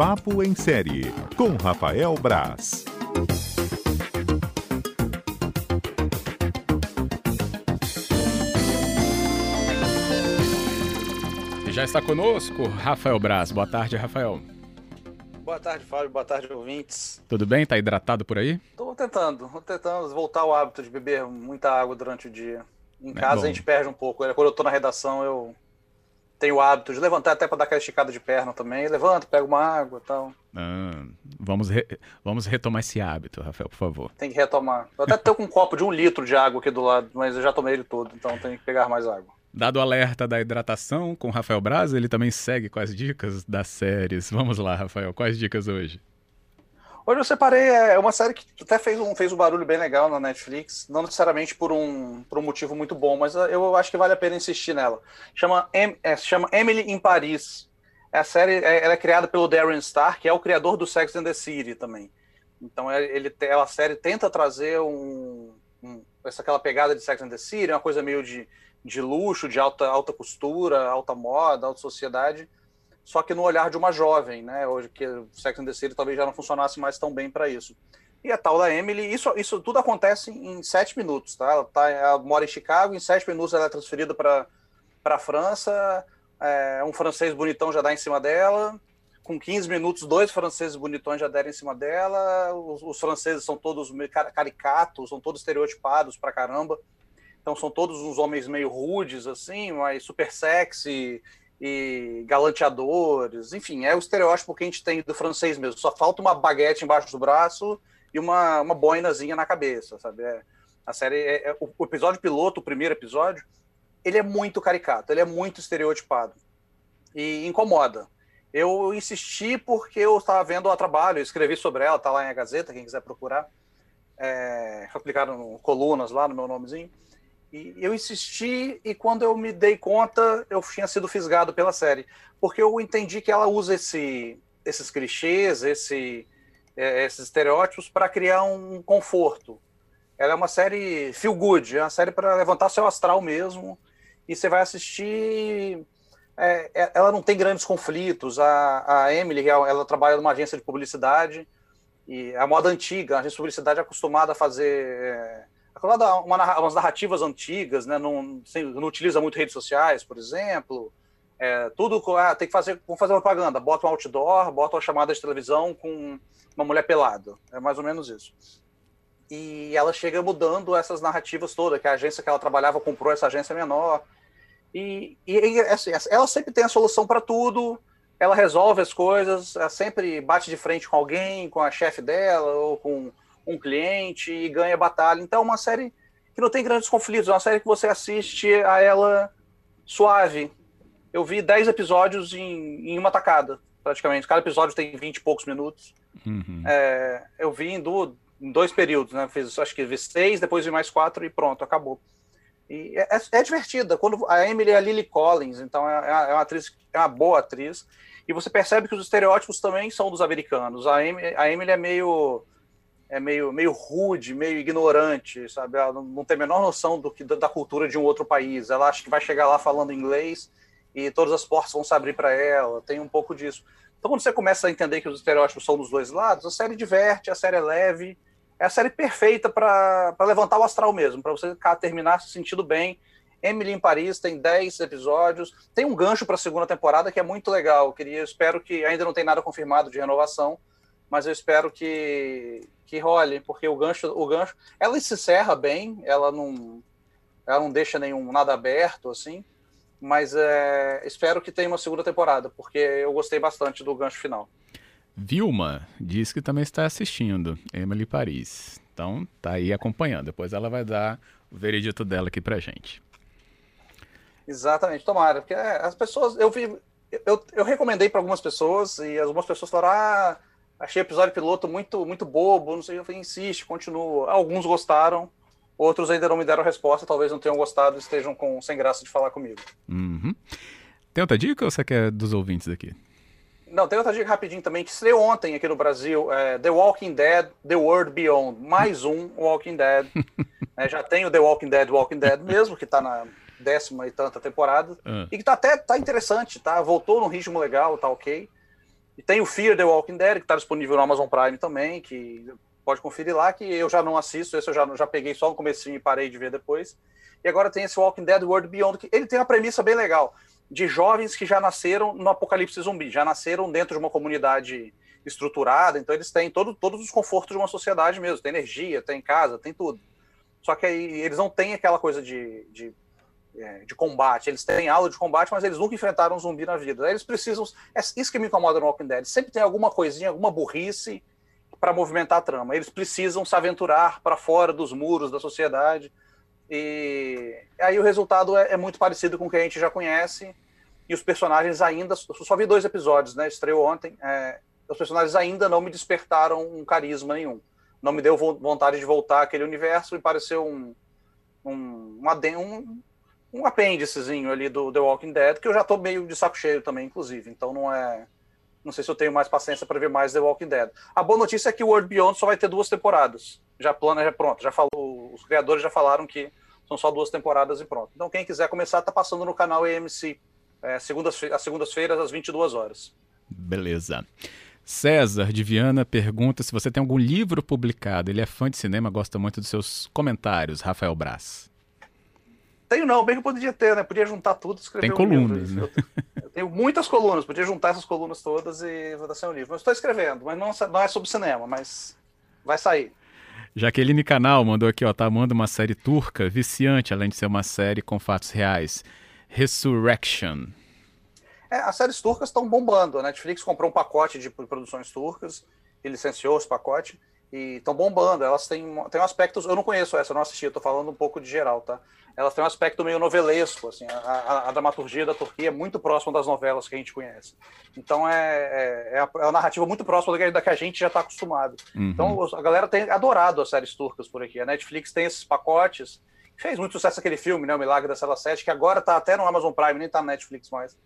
Papo em Série, com Rafael Braz. Já está conosco Rafael Braz. Boa tarde, Rafael. Boa tarde, Fábio. Boa tarde, ouvintes. Tudo bem? Tá hidratado por aí? Tô tentando, tô tentando voltar ao hábito de beber muita água durante o dia. Em casa bom. a gente perde um pouco. Quando eu tô na redação, eu tenho o hábito de levantar até para dar aquela esticada de perna também. Levanto, pego uma água e tal. Ah, vamos, re- vamos retomar esse hábito, Rafael, por favor. Tem que retomar. Eu até com um copo de um litro de água aqui do lado, mas eu já tomei ele todo, então tenho que pegar mais água. Dado o alerta da hidratação com o Rafael Braz, ele também segue com as dicas das séries. Vamos lá, Rafael, quais dicas hoje? Hoje eu separei é, uma série que até fez um, fez um barulho bem legal na Netflix, não necessariamente por um, por um motivo muito bom, mas eu acho que vale a pena insistir nela. Chama, é, chama Emily em Paris. É a série é, ela é criada pelo Darren Star, que é o criador do Sex and the City também. Então é- ele, te- a série tenta trazer um, um- essa aquela pegada de Sex and the City, uma coisa meio de, de luxo, de alta, alta costura, alta moda, alta sociedade, só que no olhar de uma jovem, né? Hoje que o Sex and the City talvez já não funcionasse mais tão bem para isso. E a tal da Emily, isso, isso tudo acontece em sete minutos, tá? Ela, tá, ela mora em Chicago, em sete minutos ela é transferida para a França, é, um francês bonitão já dá em cima dela, com 15 minutos, dois franceses bonitões já deram em cima dela, os, os franceses são todos caricatos, são todos estereotipados pra caramba, então são todos uns homens meio rudes, assim, mas super sexy e galanteadores, enfim, é o estereótipo que a gente tem do francês mesmo, só falta uma baguete embaixo do braço e uma, uma boinazinha na cabeça, sabe? É, a série, é, é- o, o episódio piloto, o primeiro episódio, ele é muito caricato, ele é muito estereotipado e incomoda. Eu insisti porque eu estava vendo a trabalho, eu escrevi sobre ela, tá lá em A Gazeta, quem quiser procurar. É, publicaram colunas lá no meu nomezinho. E eu insisti, e quando eu me dei conta, eu tinha sido fisgado pela série. Porque eu entendi que ela usa esse, esses clichês, esse, é, esses estereótipos para criar um conforto. Ela é uma série feel good, é uma série para levantar seu astral mesmo. E você vai assistir. é, é, ela não tem grandes conflitos. A, a Emily, ela, trabalha numa agência de publicidade. E a moda antiga, a agência de publicidade é acostumada a fazer. É, acostumada a uma, umas narrativas antigas, né? não, sem- não utiliza muito redes sociais, por exemplo. É, tudo ah, tem que fazer, vamos fazer propaganda, bota um outdoor, bota uma chamada de televisão com uma mulher pelada. É mais ou menos isso. E ela chega mudando essas narrativas todas, que a agência que ela trabalhava comprou essa agência menor. E, e, assim, ela sempre tem a solução para tudo, ela resolve as coisas, ela sempre bate de frente com alguém, com a chefe dela, ou com um cliente, e ganha batalha. Então é uma série que não tem grandes conflitos, é uma série que você assiste a ela suave. Eu vi 10 episódios em, em uma tacada, praticamente. Cada episódio tem 20 e poucos minutos. Uhum. É, eu vi em, du- em dois períodos, né? Fiz, acho que vi seis, depois vi mais quatro e pronto, acabou. E é, é- é divertida. Quando a Emily é a Lily Collins, então é, é uma- é uma atriz, é uma boa atriz. E você percebe que os estereótipos também são dos americanos. A Emily, a Emily é meio é meio, meio rude, meio ignorante, sabe? Ela não, tem a menor noção do que da, cultura de um outro país. Ela acha que vai chegar lá falando inglês e todas as portas vão se abrir para ela. Tem um pouco disso. Então, quando você começa a entender que os estereótipos são dos dois lados, a série diverte, a série é leve, é a série perfeita para levantar o astral mesmo, para você terminar se sentindo bem. Emily em Paris tem 10 episódios, tem um gancho para a segunda temporada que é muito legal. Eu queria, eu espero que ainda não tem nada confirmado de renovação, mas eu espero que que role, porque o gancho, o gancho, ela se encerra bem, ela não ela não deixa nenhum nada aberto assim, mas é, espero que tenha uma segunda temporada, porque eu gostei bastante do gancho final. Vilma diz que também está assistindo Emily Paris. Então, tá aí acompanhando. Depois ela vai dar o veredito dela aqui pra gente. Exatamente, tomara, porque é, as pessoas, eu vi, eu, eu recomendei para algumas pessoas e algumas pessoas falaram, ah, achei o episódio piloto muito, muito bobo, não sei, eu falei, insiste, continua. Alguns gostaram, outros ainda não me deram resposta, talvez não tenham gostado, estejam com, sem graça de falar comigo. Uhum. Tem outra dica ou você quer dos ouvintes aqui? Não, tem outra dica rapidinho também, que estreou ontem aqui no Brasil, é The Walking Dead, The World Beyond, mais um Walking Dead. É, já tem o The Walking Dead, Walking Dead mesmo, que está na décima e tanta temporada, Ah. e que tá até tá interessante, tá? Voltou num ritmo legal, tá ok. E tem o Fear the Walking Dead, que está disponível no Amazon Prime também, que pode conferir lá, que eu já não assisto, esse eu já, já peguei só no comecinho e parei de ver depois. E agora tem esse Walking Dead World Beyond, que ele tem uma premissa bem legal, de jovens que já nasceram no apocalipse zumbi, já nasceram dentro de uma comunidade estruturada, então eles têm todo, todos os confortos de uma sociedade mesmo, tem energia, tem casa, tem tudo. Só que aí eles não têm aquela coisa de, de, é, de combate, eles têm aula de combate, mas eles nunca enfrentaram um zumbi na vida. Eles precisam. É isso que me incomoda no Walking Dead. Sempre tem alguma coisinha, alguma burrice para movimentar a trama. Eles precisam se aventurar para fora dos muros da sociedade. E aí o resultado é, é, muito parecido com o que a gente já conhece. E os personagens ainda. Só vi dois episódios, né? Estreou ontem. É, os personagens ainda não me despertaram um carisma nenhum. Não me deu vontade de voltar àquele universo e pareceu um. Um, um, um apêndicezinho ali do The Walking Dead, que eu já tô meio de saco cheio também, inclusive. Então não é. Não sei se eu tenho mais paciência para ver mais The Walking Dead. A boa notícia é que o World Beyond só vai ter duas temporadas. Já plana, já pronto. Já falou, os criadores já falaram que são só duas temporadas e pronto. Então quem quiser começar tá passando no canal AMC, é, segundas, às segundas-feiras às 22 horas. Beleza. César de Viana pergunta se você tem algum livro publicado. Ele é fã de cinema, gosta muito dos seus comentários, Rafael Braz. Tenho não, bem que eu poderia ter, né? Podia juntar tudo e escrever Tem um colunas, livro. né? Eu, eu, tenho muitas colunas, podia juntar essas colunas todas e vou dar um livro. Mas estou escrevendo, mas não, não é sobre cinema, mas vai sair. Jaqueline Canal mandou aqui, ó, tá amando uma série turca, viciante, além de ser uma série com fatos reais. Resurrection. É, as séries turcas estão bombando. A Netflix comprou um pacote de produções turcas e licenciou esse pacote e estão bombando. Elas têm, têm um aspecto. Eu não conheço essa, eu não assisti, eu tô falando um pouco de geral, tá? Elas têm um aspecto meio novelesco, assim. A, a, a dramaturgia da Turquia é muito próxima das novelas que a gente conhece. Então é, é, é, a, é uma narrativa muito próxima da que, a gente já está acostumado. Uhum. Então a galera tem adorado as séries turcas por aqui. A Netflix tem esses pacotes. Fez muito sucesso aquele filme, né? O Milagre da Cela 7, que agora está até no Amazon Prime, nem está na Netflix mais.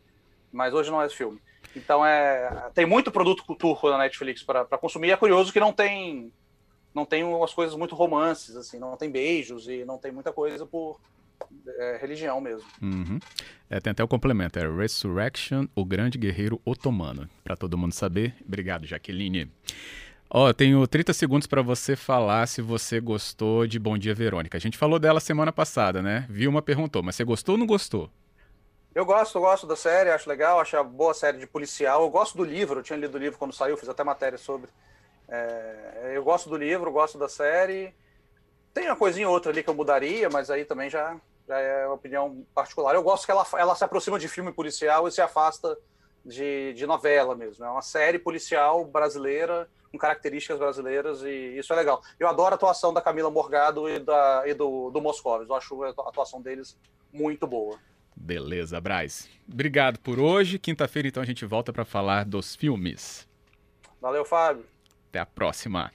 Mas hoje não é esse filme. Então é, tem muito produto turco na Netflix para consumir. É curioso que não tem não tem umas coisas muito romances, assim, não tem beijos e não tem muita coisa por é, religião mesmo. Uhum. É, tem até o complemento, é Resurrection, o grande guerreiro otomano, para todo mundo saber. Obrigado, Jaqueline. Ó, oh, tenho 30 segundos para você falar se você gostou de Bom Dia Verônica. A gente falou dela semana passada, né? Vilma perguntou, mas você gostou ou não gostou? Eu gosto, eu gosto da série, acho legal, acho a boa série de policial. Eu gosto do livro, eu tinha lido o livro quando saiu, fiz até matéria sobre. É, eu gosto do livro, gosto da série. Tem uma coisinha ou outra ali que eu mudaria, mas aí também já, já é uma opinião particular. Eu gosto que ela, ela se aproxima de filme policial e se afasta de, de novela mesmo. É uma série policial brasileira, com características brasileiras, e isso é legal. Eu adoro a atuação da Camila Morgado e, da, e do, do Moscovitz. Eu acho a atuação deles muito boa. Beleza, Braz. Obrigado por hoje. Quinta-feira, então, a gente volta para falar dos filmes. Valeu, Fábio. Até a próxima.